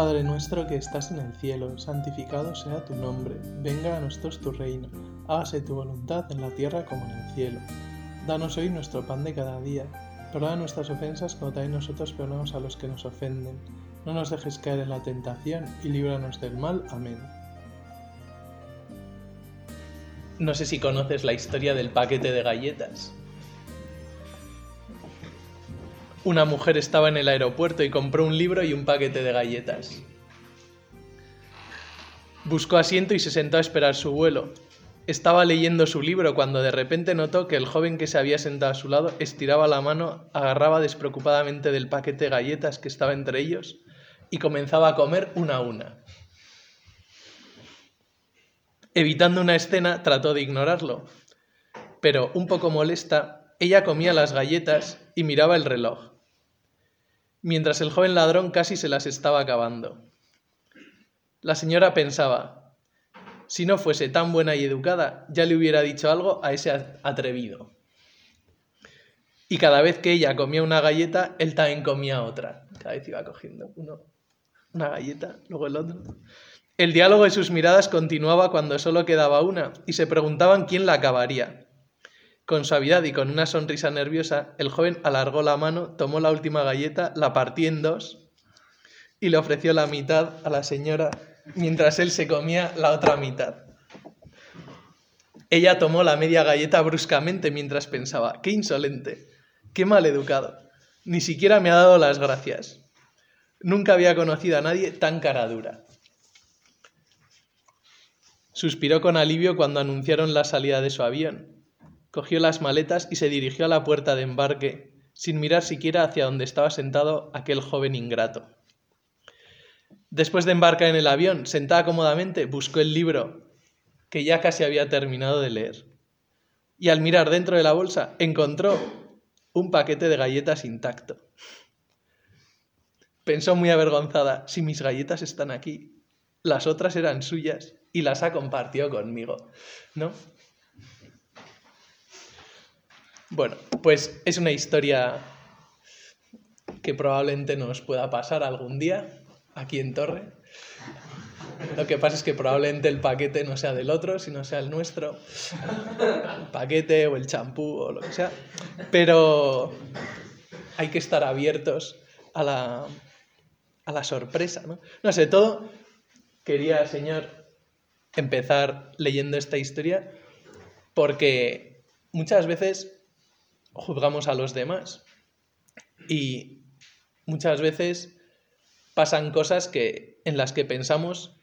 Padre nuestro que estás en el cielo, santificado sea tu nombre, venga a nosotros tu reino, hágase tu voluntad en la tierra como en el cielo. Danos hoy nuestro pan de cada día, perdona nuestras ofensas como también nosotros perdonamos a los que nos ofenden. No nos dejes caer en la tentación y líbranos del mal. Amén. No sé si conoces la historia del paquete de galletas. Una mujer estaba en el aeropuerto y compró un libro y un paquete de galletas. Buscó asiento y se sentó a esperar su vuelo. Estaba leyendo su libro cuando de repente notó que el joven que se había sentado a su lado estiraba la mano, agarraba despreocupadamente del paquete de galletas que estaba entre ellos y comenzaba a comer una a una. Evitando una escena, trató de ignorarlo, pero un poco molesta, ella comía las galletas y miraba el reloj mientras el joven ladrón casi se las estaba acabando. La señora pensaba, si no fuese tan buena y educada, ya le hubiera dicho algo a ese atrevido. Y cada vez que ella comía una galleta, él también comía otra. Cada vez iba cogiendo uno, una galleta, luego el otro. El diálogo de sus miradas continuaba cuando solo quedaba una y se preguntaban quién la acabaría. Con suavidad y con una sonrisa nerviosa, el joven alargó la mano, tomó la última galleta, la partió en dos y le ofreció la mitad a la señora mientras él se comía la otra mitad. Ella tomó la media galleta bruscamente mientras pensaba, qué insolente, qué mal educado, ni siquiera me ha dado las gracias. Nunca había conocido a nadie tan cara dura. Suspiró con alivio cuando anunciaron la salida de su avión cogió las maletas y se dirigió a la puerta de embarque, sin mirar siquiera hacia donde estaba sentado aquel joven ingrato. Después de embarcar en el avión, sentada cómodamente, buscó el libro que ya casi había terminado de leer. Y al mirar dentro de la bolsa, encontró un paquete de galletas intacto. Pensó muy avergonzada, si mis galletas están aquí, las otras eran suyas y las ha compartido conmigo, ¿no? Bueno, pues es una historia que probablemente nos pueda pasar algún día aquí en Torre. Lo que pasa es que probablemente el paquete no sea del otro, sino sea el nuestro. El paquete o el champú o lo que sea. Pero hay que estar abiertos a la, a la sorpresa, ¿no? No sé, todo quería, Señor, empezar leyendo esta historia porque muchas veces juzgamos a los demás. Y muchas veces pasan cosas que, en las que pensamos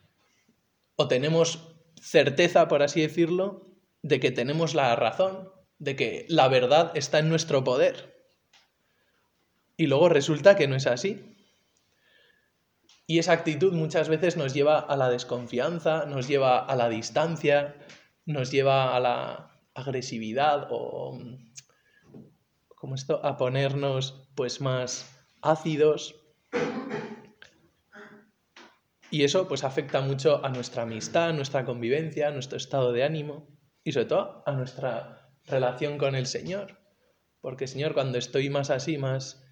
o tenemos certeza, por así decirlo, de que tenemos la razón, de que la verdad está en nuestro poder. Y luego resulta que no es así. Y esa actitud muchas veces nos lleva a la desconfianza, nos lleva a la distancia, nos lleva a la agresividad o como esto, a ponernos pues más ácidos. Y eso pues afecta mucho a nuestra amistad, a nuestra convivencia, a nuestro estado de ánimo y sobre todo a nuestra relación con el Señor. Porque Señor, cuando estoy más así, más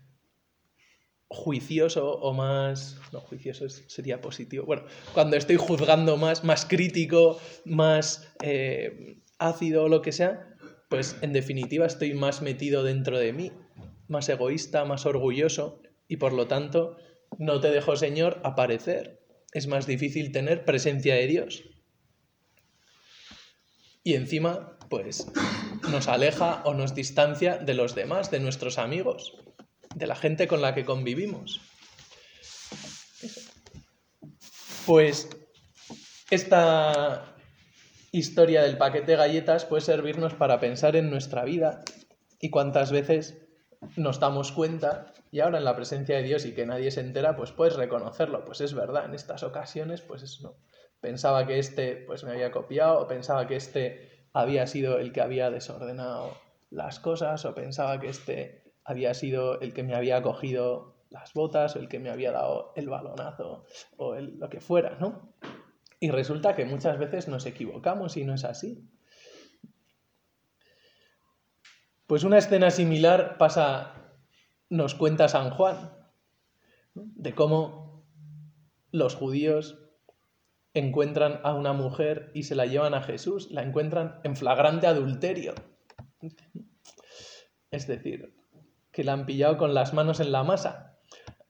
juicioso o más... No, juicioso sería positivo. Bueno, cuando estoy juzgando más, más crítico, más eh, ácido o lo que sea, pues en definitiva estoy más metido dentro de mí, más egoísta, más orgulloso y por lo tanto no te dejo, Señor, aparecer. Es más difícil tener presencia de Dios. Y encima, pues nos aleja o nos distancia de los demás, de nuestros amigos, de la gente con la que convivimos. Pues esta historia del paquete de galletas puede servirnos para pensar en nuestra vida y cuántas veces nos damos cuenta y ahora en la presencia de Dios y que nadie se entera, pues puedes reconocerlo, pues es verdad, en estas ocasiones pues es no. Pensaba que este pues me había copiado o pensaba que este había sido el que había desordenado las cosas o pensaba que este había sido el que me había cogido las botas o el que me había dado el balonazo o lo que fuera, ¿no? Y resulta que muchas veces nos equivocamos y no es así. Pues una escena similar pasa, nos cuenta San Juan, de cómo los judíos encuentran a una mujer y se la llevan a Jesús, la encuentran en flagrante adulterio. Es decir, que la han pillado con las manos en la masa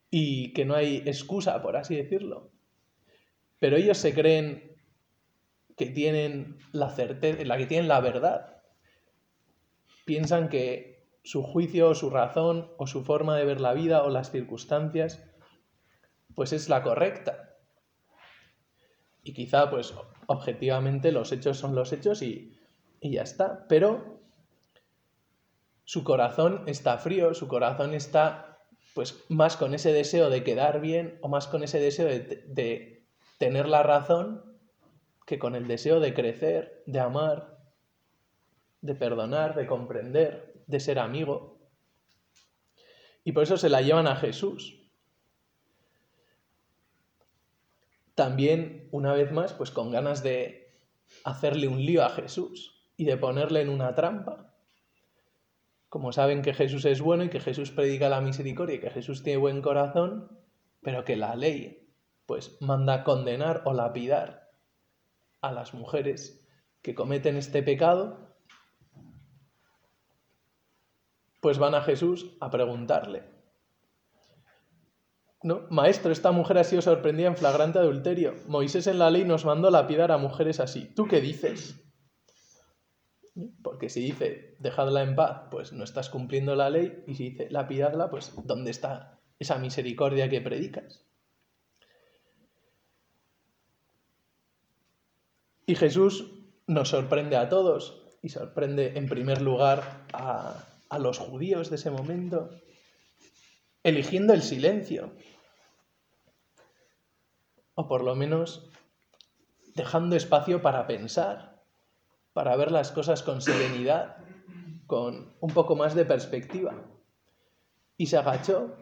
y que no hay excusa, por así decirlo. Pero ellos se creen que tienen la certeza, la que tienen la verdad. Piensan que su juicio o su razón o su forma de ver la vida o las circunstancias pues es la correcta. Y quizá pues objetivamente los hechos son los hechos y, y ya está. Pero su corazón está frío, su corazón está pues más con ese deseo de quedar bien o más con ese deseo de, tener la razón que con el deseo de crecer, de amar, de perdonar, de comprender, de ser amigo. Y por eso se la llevan a Jesús. También, una vez más, pues con ganas de hacerle un lío a Jesús y de ponerle en una trampa como saben que Jesús es bueno y que Jesús predica la misericordia y que Jesús tiene buen corazón, pero que la ley pues manda condenar o lapidar a las mujeres que cometen este pecado, pues van a Jesús a preguntarle. ¿No? Maestro, esta mujer ha sido sorprendida en flagrante adulterio. Moisés en la ley nos mandó lapidar a mujeres así. ¿Tú qué dices? Porque si dice dejadla en paz, pues no estás cumpliendo la ley, y si dice lapidadla, pues ¿dónde está esa misericordia que predicas? Y Jesús nos sorprende a todos y sorprende en primer lugar a, a los judíos de ese momento, eligiendo el silencio, o por lo menos dejando espacio para pensar para ver las cosas con serenidad, con un poco más de perspectiva. Y se agachó,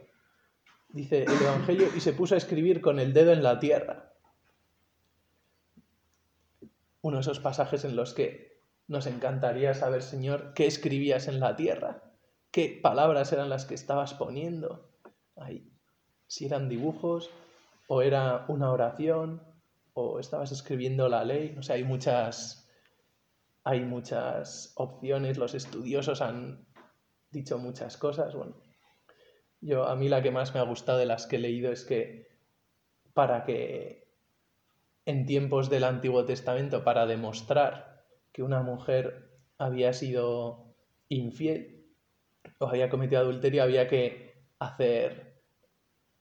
dice el Evangelio, y se puso a escribir con el dedo en la tierra. Uno de esos pasajes en los que nos encantaría saber, Señor, qué escribías en la tierra, qué palabras eran las que estabas poniendo ahí. Si eran dibujos, o era una oración, o estabas escribiendo la ley. No sé, hay muchas hay muchas opciones, los estudiosos han dicho muchas cosas. Bueno, yo a mí la que más me ha gustado de las que he leído es que para que en tiempos del Antiguo Testamento, para demostrar que una mujer había sido infiel o había cometido adulterio, había que hacer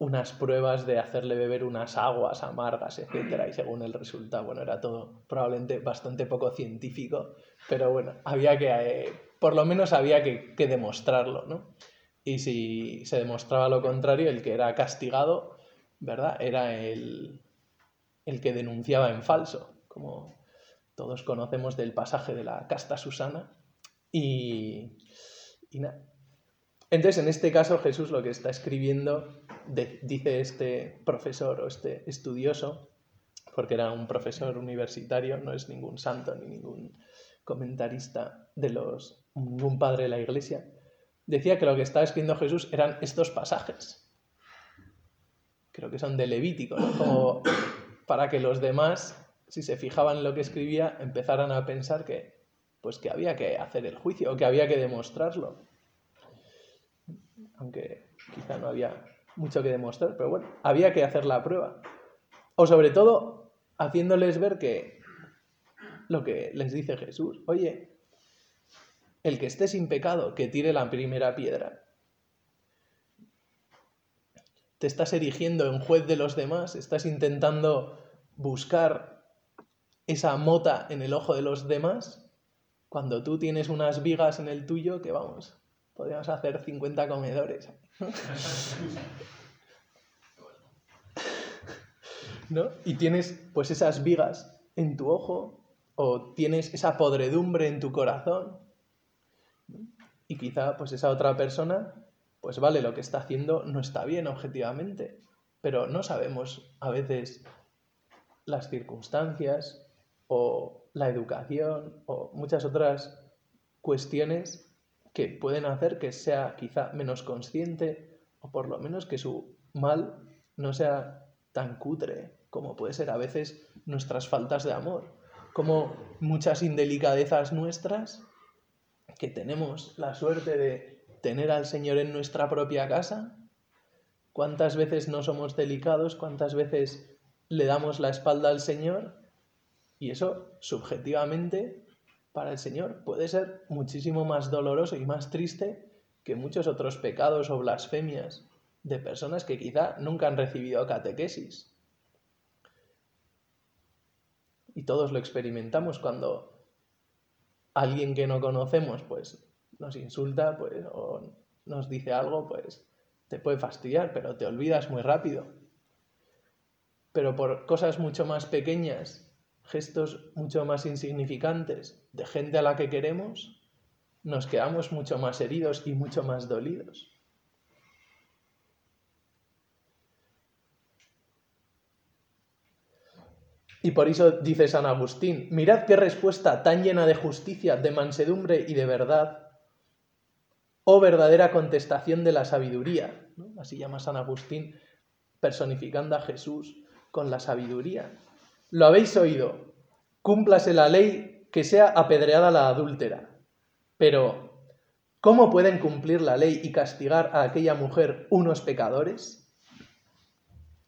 unas pruebas de hacerle beber unas aguas amargas, etcétera, y según el resultado, bueno, era todo probablemente bastante poco científico, pero bueno, había que, eh, por lo menos había que, demostrarlo, ¿no? Y si se demostraba lo contrario, el que era castigado, ¿verdad? Era el, el que denunciaba en falso, como todos conocemos del pasaje de la casta Susana, y, y nada. Entonces, en este caso, Jesús lo que está escribiendo dice este profesor o este estudioso, porque era un profesor universitario, no es ningún santo ni ningún comentarista de los, ningún padre de la iglesia, decía que lo que estaba escribiendo Jesús eran estos pasajes. Creo que son de Levítico, como para que los demás, si se fijaban en lo que escribía, empezaran a pensar que, pues que había que hacer el juicio o que había que demostrarlo. Aunque quizá no había mucho que demostrar, pero bueno, había que hacer la prueba. O sobre todo, haciéndoles ver que lo que les dice Jesús, oye, el que esté sin pecado, que tire la primera piedra. Te estás erigiendo en juez de los demás, estás intentando buscar esa mota en el ojo de los demás, cuando tú tienes unas vigas en el tuyo que vamos, podríamos hacer 50 comedores. ¿No? Y tienes pues esas vigas en tu ojo o tienes esa podredumbre en tu corazón. Y quizá pues esa otra persona, pues vale, lo que está haciendo no está bien objetivamente, pero no sabemos a veces las circunstancias o la educación o muchas otras cuestiones que pueden hacer que sea quizá menos consciente o por lo menos que su mal no sea tan cutre como puede ser a veces nuestras faltas de amor, como muchas indelicadezas nuestras que tenemos la suerte de tener al Señor en nuestra propia casa. ¿Cuántas veces no somos delicados? ¿Cuántas veces le damos la espalda al Señor? Y eso, subjetivamente, para el Señor puede ser muchísimo más doloroso y más triste que muchos otros pecados o blasfemias de personas que quizá nunca han recibido catequesis. Y todos lo experimentamos cuando alguien que no conocemos pues nos insulta pues, o nos dice algo, pues te puede fastidiar, pero te olvidas muy rápido. Pero por cosas mucho más pequeñas, gestos mucho más insignificantes de gente a la que queremos, nos quedamos mucho más heridos y mucho más dolidos. Y por eso dice San Agustín, mirad qué respuesta tan llena de justicia, de mansedumbre y de verdad, oh verdadera contestación de la sabiduría. Así llama San Agustín, personificando a Jesús con la sabiduría. Lo habéis oído, cúmplase la ley que sea apedreada la adúltera. Pero, ¿cómo pueden cumplir la ley y castigar a aquella mujer unos pecadores?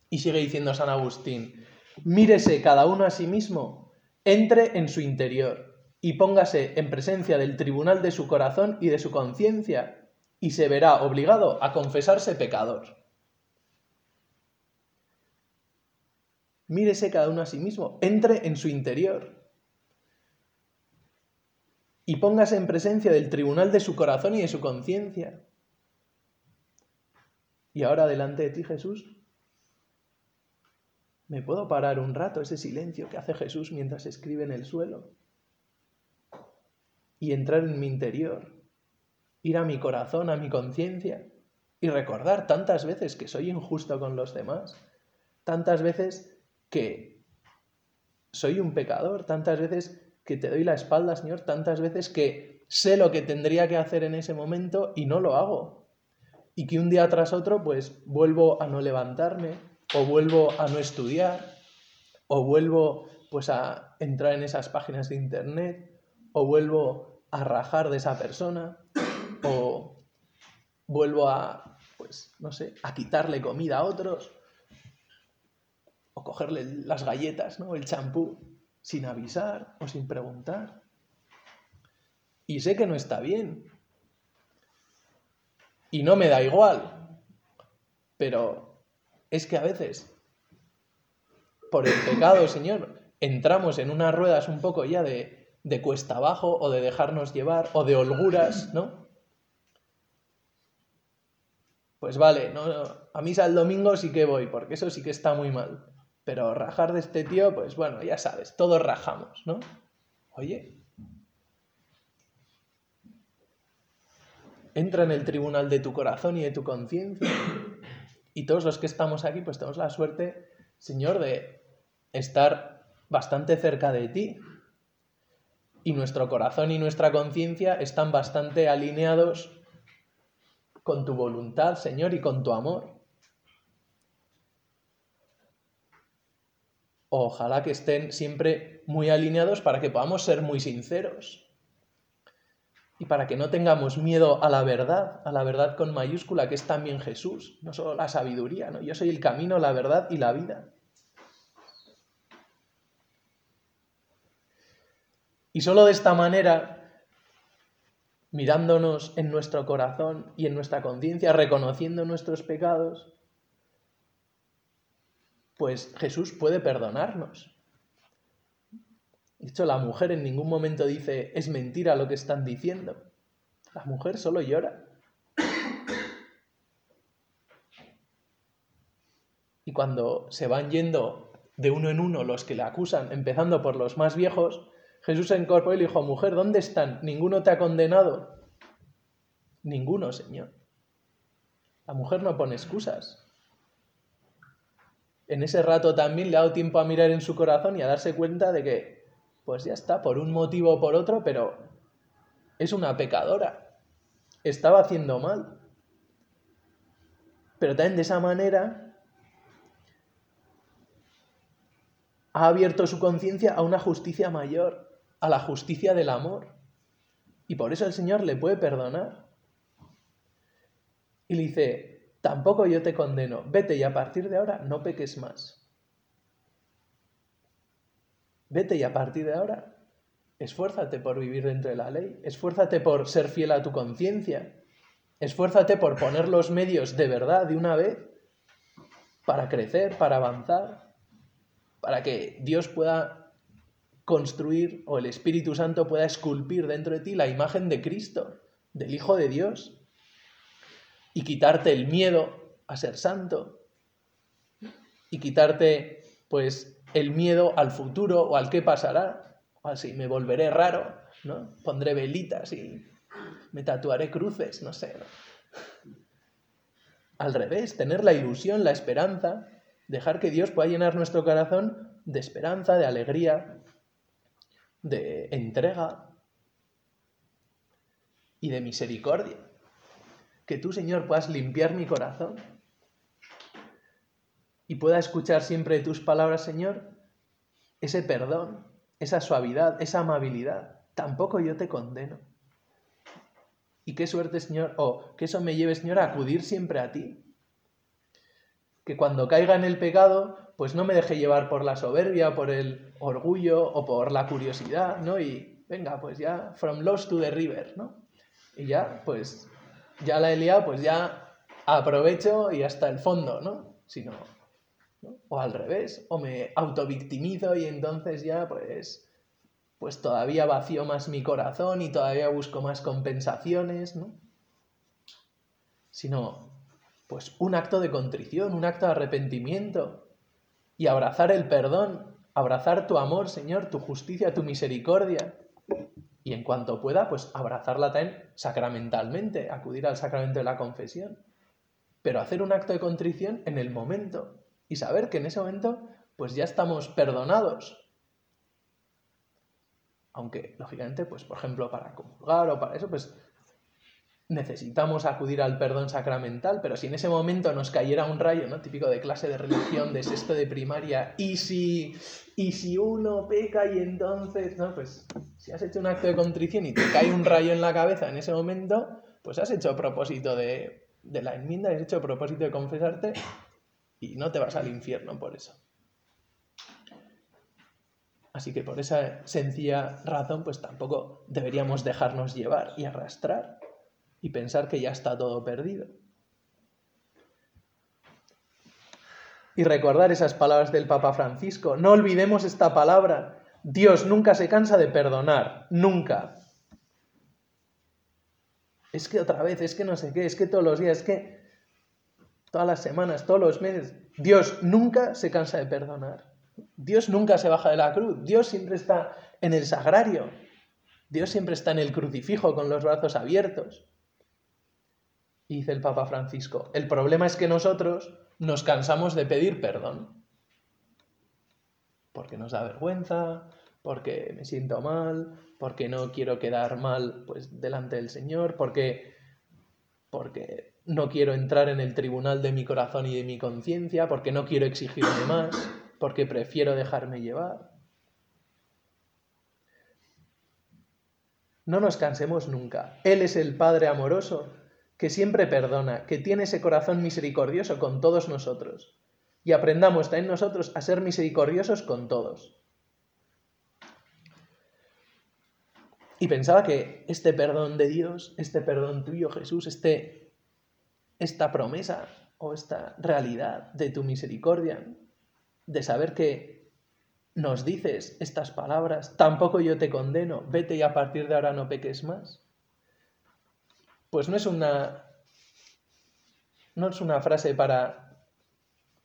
Y sigue diciendo San Agustín, mírese cada uno a sí mismo, entre en su interior y póngase en presencia del tribunal de su corazón y de su conciencia, y se verá obligado a confesarse pecador. Mírese cada uno a sí mismo, entre en su interior y póngase en presencia del tribunal de su corazón y de su conciencia. Y ahora delante de ti, Jesús, ¿me puedo parar un rato ese silencio que hace Jesús mientras escribe en el suelo? Y entrar en mi interior, ir a mi corazón, a mi conciencia, y recordar tantas veces que soy injusto con los demás, tantas veces que soy un pecador, tantas veces que te doy la espalda, Señor, tantas veces que sé lo que tendría que hacer en ese momento y no lo hago. Y que un día tras otro, pues vuelvo a no levantarme, o vuelvo a no estudiar, o vuelvo pues a entrar en esas páginas de internet, o vuelvo a rajar de esa persona, o vuelvo a, pues, no sé, a quitarle comida a otros, o cogerle las galletas, ¿no? El champú sin avisar o sin preguntar. Y sé que no está bien. Y no me da igual. Pero es que a veces, por el pecado, Señor, entramos en unas ruedas un poco ya de, de cuesta abajo o de dejarnos llevar o de holguras, ¿no? Pues vale, no, a misa el domingo sí que voy, porque eso sí que está muy mal. Pero rajar de este tío, pues bueno, ya sabes, todos rajamos, ¿no? Oye, entra en el tribunal de tu corazón y de tu conciencia. Y todos los que estamos aquí, pues tenemos la suerte, Señor, de estar bastante cerca de ti. Y nuestro corazón y nuestra conciencia están bastante alineados con tu voluntad, Señor, y con tu amor. Ojalá que estén siempre muy alineados para que podamos ser muy sinceros. Y para que no tengamos miedo a la verdad, a la verdad con mayúscula, que es también Jesús, no solo la sabiduría, ¿no? Yo soy el camino, la verdad y la vida. Y solo de esta manera, mirándonos en nuestro corazón y en nuestra conciencia, reconociendo nuestros pecados, pues Jesús puede perdonarnos. De hecho, la mujer en ningún momento dice, es mentira lo que están diciendo. La mujer solo llora. Y cuando se van yendo de uno en uno los que le acusan, empezando por los más viejos, Jesús se incorporó y le dijo, mujer, ¿dónde están? ¿Ninguno te ha condenado? Ninguno, Señor. La mujer no pone excusas en ese rato también le ha dado tiempo a mirar en su corazón y a darse cuenta de que, pues ya está, por un motivo o por otro, pero es una pecadora. Estaba haciendo mal. Pero también de esa manera ha abierto su conciencia a una justicia mayor, a la justicia del amor. Y por eso el Señor le puede perdonar. Y le dice, tampoco yo te condeno, vete y a partir de ahora no peques más. Vete y a partir de ahora esfuérzate por vivir dentro de la ley, esfuérzate por ser fiel a tu conciencia, esfuérzate por poner los medios de verdad de una vez para crecer, para avanzar para que Dios pueda construir o el Espíritu Santo pueda esculpir dentro de ti la imagen de Cristo, del Hijo de Dios, y quitarte el miedo a ser santo, y quitarte pues el miedo al futuro o al qué pasará, o así me volveré raro, ¿no? Pondré velitas y me tatuaré cruces, no sé. Al revés, tener la ilusión, la esperanza Dejar que Dios pueda llenar nuestro corazón de esperanza, de alegría, de entrega y de misericordia. Que tú, Señor, puedas limpiar mi corazón y pueda escuchar siempre tus palabras, Señor, ese perdón, esa suavidad, esa amabilidad. Tampoco yo te condeno. Y qué suerte, Señor, o que eso me lleve, Señor, a acudir siempre a ti, que cuando caiga en el pecado, pues no me deje llevar por la soberbia, por el orgullo o por la curiosidad, ¿no? Y venga, pues ya, from lost to the river, ¿no? Y ya, pues, ya la he liado, pues ya aprovecho y hasta el fondo, ¿no? Sino, O al revés, o me autovictimizo y entonces ya, pues, pues todavía vacío más mi corazón y todavía busco más compensaciones, ¿no? Sino, pues un acto de contrición, un acto de arrepentimiento y abrazar el perdón, abrazar tu amor, Señor, tu justicia, tu misericordia. Y en cuanto pueda, pues abrazarla también sacramentalmente, acudir al sacramento de la confesión. Pero hacer un acto de contrición en el momento y saber que en ese momento pues ya estamos perdonados. Aunque, lógicamente, pues por ejemplo, para comulgar o para eso, pues necesitamos acudir al perdón sacramental, pero si en ese momento nos cayera un rayo, ¿no? Típico de clase de religión, de sexto de primaria, y si, y si uno peca y entonces, ¿no? Pues si has hecho un acto de contrición y te cae un rayo en la cabeza en ese momento, pues has hecho propósito de, de la enmienda, has hecho propósito de confesarte y no te vas al infierno por eso. Así que por esa sencilla razón, pues tampoco deberíamos dejarnos llevar y arrastrar y pensar que ya está todo perdido. Y recordar esas palabras del Papa Francisco. No olvidemos esta palabra. Dios nunca se cansa de perdonar, nunca. Es que otra vez, es que no sé qué, es que todos los días, es que todas las semanas, todos los meses, Dios nunca se cansa de perdonar. Dios nunca se baja de la cruz. Dios siempre está en el sagrario. Dios siempre está en el crucifijo con los brazos abiertos dice el Papa Francisco, el problema es que nosotros nos cansamos de pedir perdón. Porque nos da vergüenza, porque me siento mal, porque no quiero quedar mal pues delante del Señor, porque porque no quiero entrar en el tribunal de mi corazón y de mi conciencia, porque no quiero exigirme más, porque prefiero dejarme llevar. No nos cansemos nunca. Él es el Padre amoroso que siempre perdona, que tiene ese corazón misericordioso con todos nosotros. Y aprendamos también nosotros a ser misericordiosos con todos. Y pensaba que este perdón de Dios, este perdón tuyo, Jesús, este, esta promesa o esta realidad de tu misericordia, de saber que nos dices estas palabras, tampoco yo te condeno, vete y a partir de ahora no peques más pues no es una, no es una frase para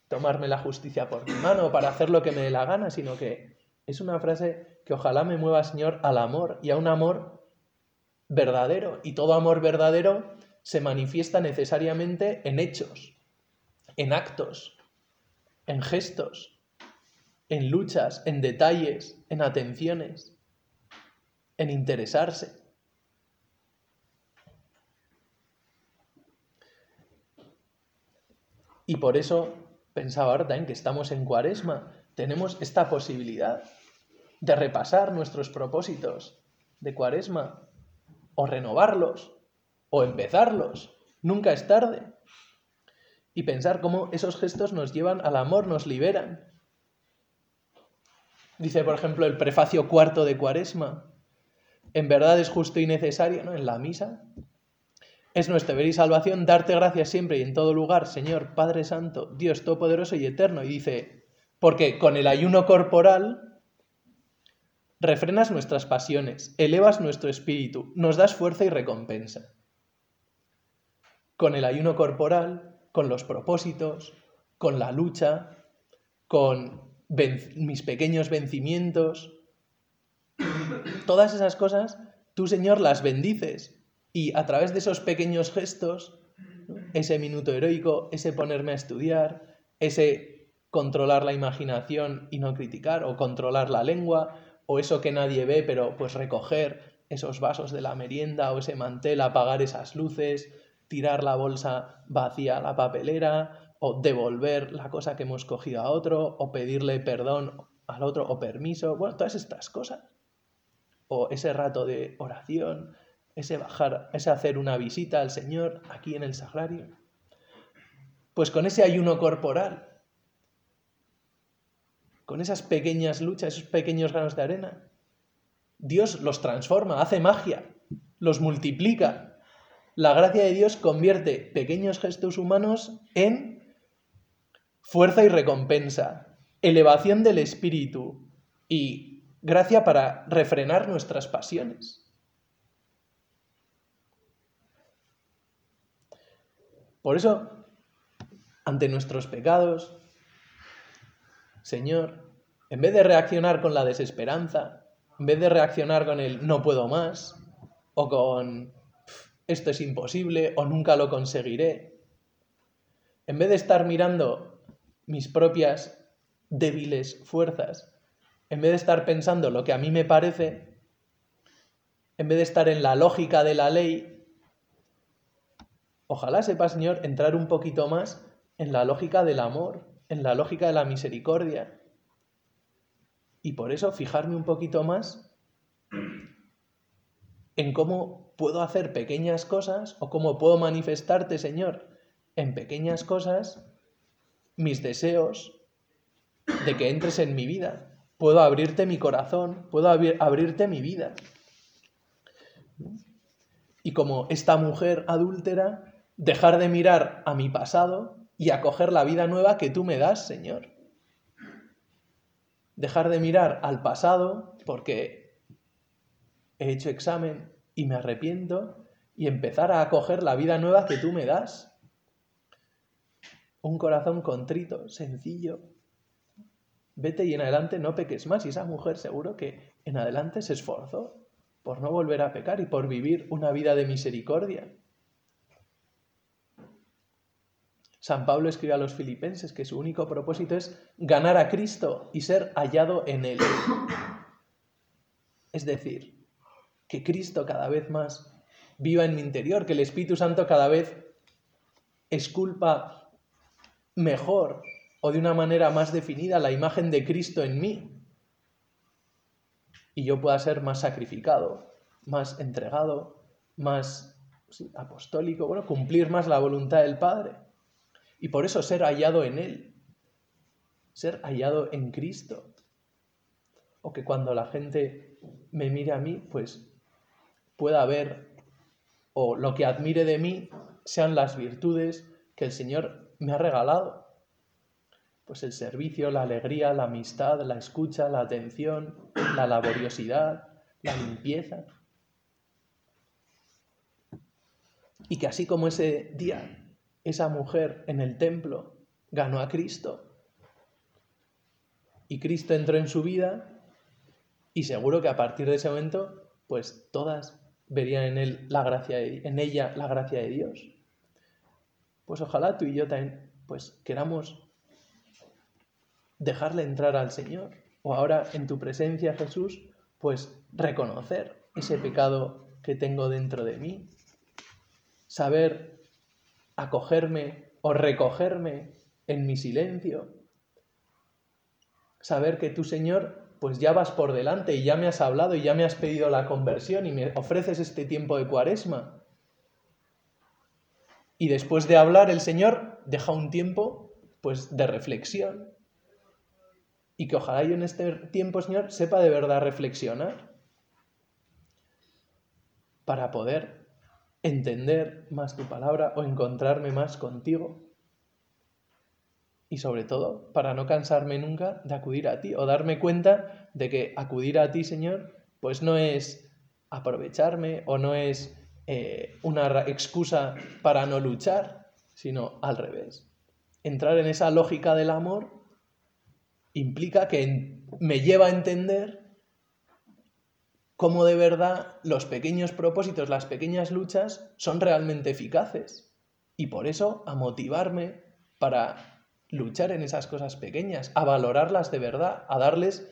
tomarme la justicia por mi mano para hacer lo que me dé la gana, sino que es una frase que ojalá me mueva, Señor, al amor y a un amor verdadero. Y todo amor verdadero se manifiesta necesariamente en hechos, en actos, en gestos, en luchas, en detalles, en atenciones, en interesarse. Y por eso pensaba ahora también que estamos en cuaresma, tenemos esta posibilidad de repasar nuestros propósitos de cuaresma, o renovarlos, o empezarlos. Nunca es tarde. Y pensar cómo esos gestos nos llevan al amor, nos liberan. Dice, por ejemplo, el prefacio cuarto de Cuaresma. En verdad es justo y necesario, ¿no? En la misa. Es nuestra deber y salvación darte gracias siempre y en todo lugar, Señor, Padre Santo, Dios Todopoderoso y Eterno. Y dice, porque con el ayuno corporal refrenas nuestras pasiones, elevas nuestro espíritu, nos das fuerza y recompensa. Con el ayuno corporal, con los propósitos, con la lucha, con mis pequeños vencimientos, todas esas cosas, tú Señor las bendices y a través de esos pequeños gestos, ese minuto heroico, ese ponerme a estudiar, ese controlar la imaginación y no criticar, o controlar la lengua, o eso que nadie ve, pero pues recoger esos vasos de la merienda o ese mantel, apagar esas luces, tirar la bolsa vacía a la papelera, o devolver la cosa que hemos cogido a otro, o pedirle perdón al otro, o permiso, bueno, todas estas cosas. O ese rato de oración, ese bajar, ese hacer una visita al Señor aquí en el sagrario. Pues con ese ayuno corporal, con esas pequeñas luchas, esos pequeños granos de arena. Dios los transforma, hace magia, los multiplica. La gracia de Dios convierte pequeños gestos humanos en fuerza y recompensa, elevación del espíritu y gracia para refrenar nuestras pasiones. Por eso, ante nuestros pecados, Señor, en vez de reaccionar con la desesperanza, en vez de reaccionar con el no puedo más, o con esto es imposible, o nunca lo conseguiré, en vez de estar mirando mis propias débiles fuerzas, en vez de estar pensando lo que a mí me parece, en vez de estar en la lógica de la ley, ojalá sepa, Señor, entrar un poquito más en la lógica del amor, en la lógica de la misericordia. Y por eso fijarme un poquito más en cómo puedo hacer pequeñas cosas o cómo puedo manifestarte, Señor, en pequeñas cosas mis deseos de que entres en mi vida. Puedo abrirte mi corazón, puedo abrirte mi vida. Y como esta mujer adúltera, dejar de mirar a mi pasado y acoger la vida nueva que tú me das, Señor. Dejar de mirar al pasado porque he hecho examen y me arrepiento y empezar a acoger la vida nueva que tú me das. Un corazón contrito, sencillo. Vete y en adelante no peques más. Y esa mujer seguro que en adelante se esforzó por no volver a pecar y por vivir una vida de misericordia. San Pablo escribe a los filipenses que su único propósito es ganar a Cristo y ser hallado en Él. Es decir, que Cristo cada vez más viva en mi interior, que el Espíritu Santo cada vez esculpa mejor o de una manera más definida la imagen de Cristo en mí. Y yo pueda ser más sacrificado, más entregado, más apostólico, bueno, cumplir más la voluntad del Padre. Y por eso ser hallado en Él, ser hallado en Cristo. O que cuando la gente me mire a mí, pues pueda ver, o lo que admire de mí sean las virtudes que el Señor me ha regalado. Pues el servicio, la alegría, la amistad, la escucha, la atención, la laboriosidad, la limpieza. Y que así como ese día esa mujer en el templo ganó a Cristo. Y Cristo entró en su vida y seguro que a partir de ese momento, pues todas verían en él la gracia en ella la gracia de Dios. Pues ojalá tú y yo también pues queramos dejarle entrar al Señor o ahora en tu presencia, Jesús, pues reconocer ese pecado que tengo dentro de mí, saber acogerme o recogerme en mi silencio. Saber que tú, Señor, pues ya vas por delante y ya me has hablado y ya me has pedido la conversión y me ofreces este tiempo de cuaresma. Y después de hablar, el Señor deja un tiempo pues de reflexión. Y que ojalá yo en este tiempo, Señor, sepa de verdad reflexionar para poder entender más tu palabra o encontrarme más contigo. Y sobre todo, para no cansarme nunca de acudir a ti o darme cuenta de que acudir a ti, Señor, pues no es aprovecharme o no es eh, una excusa para no luchar, sino al revés. Entrar en esa lógica del amor implica que me lleva a entender cómo de verdad los pequeños propósitos, las pequeñas luchas son realmente eficaces. Y por eso a motivarme para luchar en esas cosas pequeñas, a valorarlas de verdad, a darles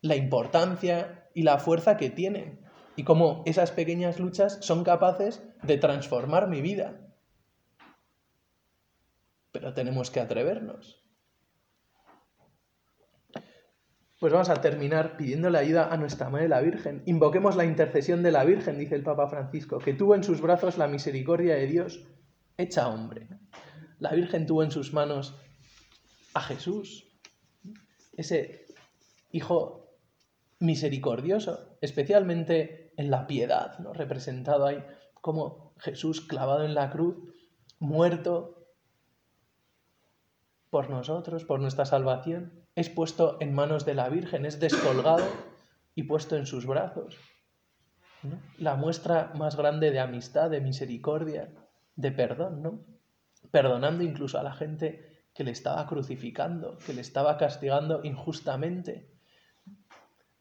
la importancia y la fuerza que tienen. Y cómo esas pequeñas luchas son capaces de transformar mi vida. Pero tenemos que atrevernos. Pues vamos a terminar pidiendo la ayuda a nuestra Madre la Virgen. Invoquemos la intercesión de la Virgen, dice el Papa Francisco, que tuvo en sus brazos la misericordia de Dios hecha hombre. La Virgen tuvo en sus manos a Jesús, ese Hijo misericordioso, especialmente en la piedad, representado ahí como Jesús clavado en la cruz, muerto por nosotros, por nuestra salvación es puesto en manos de la Virgen, es descolgado y puesto en sus brazos. La muestra más grande de amistad, de misericordia, de perdón, ¿no? Perdonando incluso a la gente que le estaba crucificando, que le estaba castigando injustamente.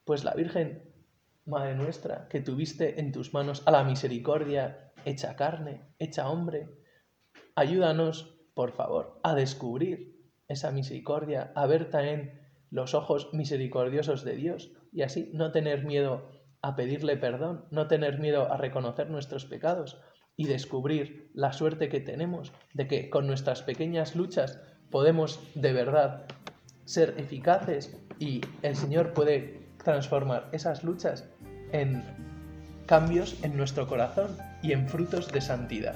Pues la Virgen, Madre nuestra, que tuviste en tus manos a la misericordia hecha carne, hecha hombre, ayúdanos, por favor, a descubrir esa misericordia, a ver también los ojos misericordiosos de Dios y así no tener miedo a pedirle perdón, no tener miedo a reconocer nuestros pecados y descubrir la suerte que tenemos de que con nuestras pequeñas luchas podemos de verdad ser eficaces y el Señor puede transformar esas luchas en cambios en nuestro corazón y en frutos de santidad.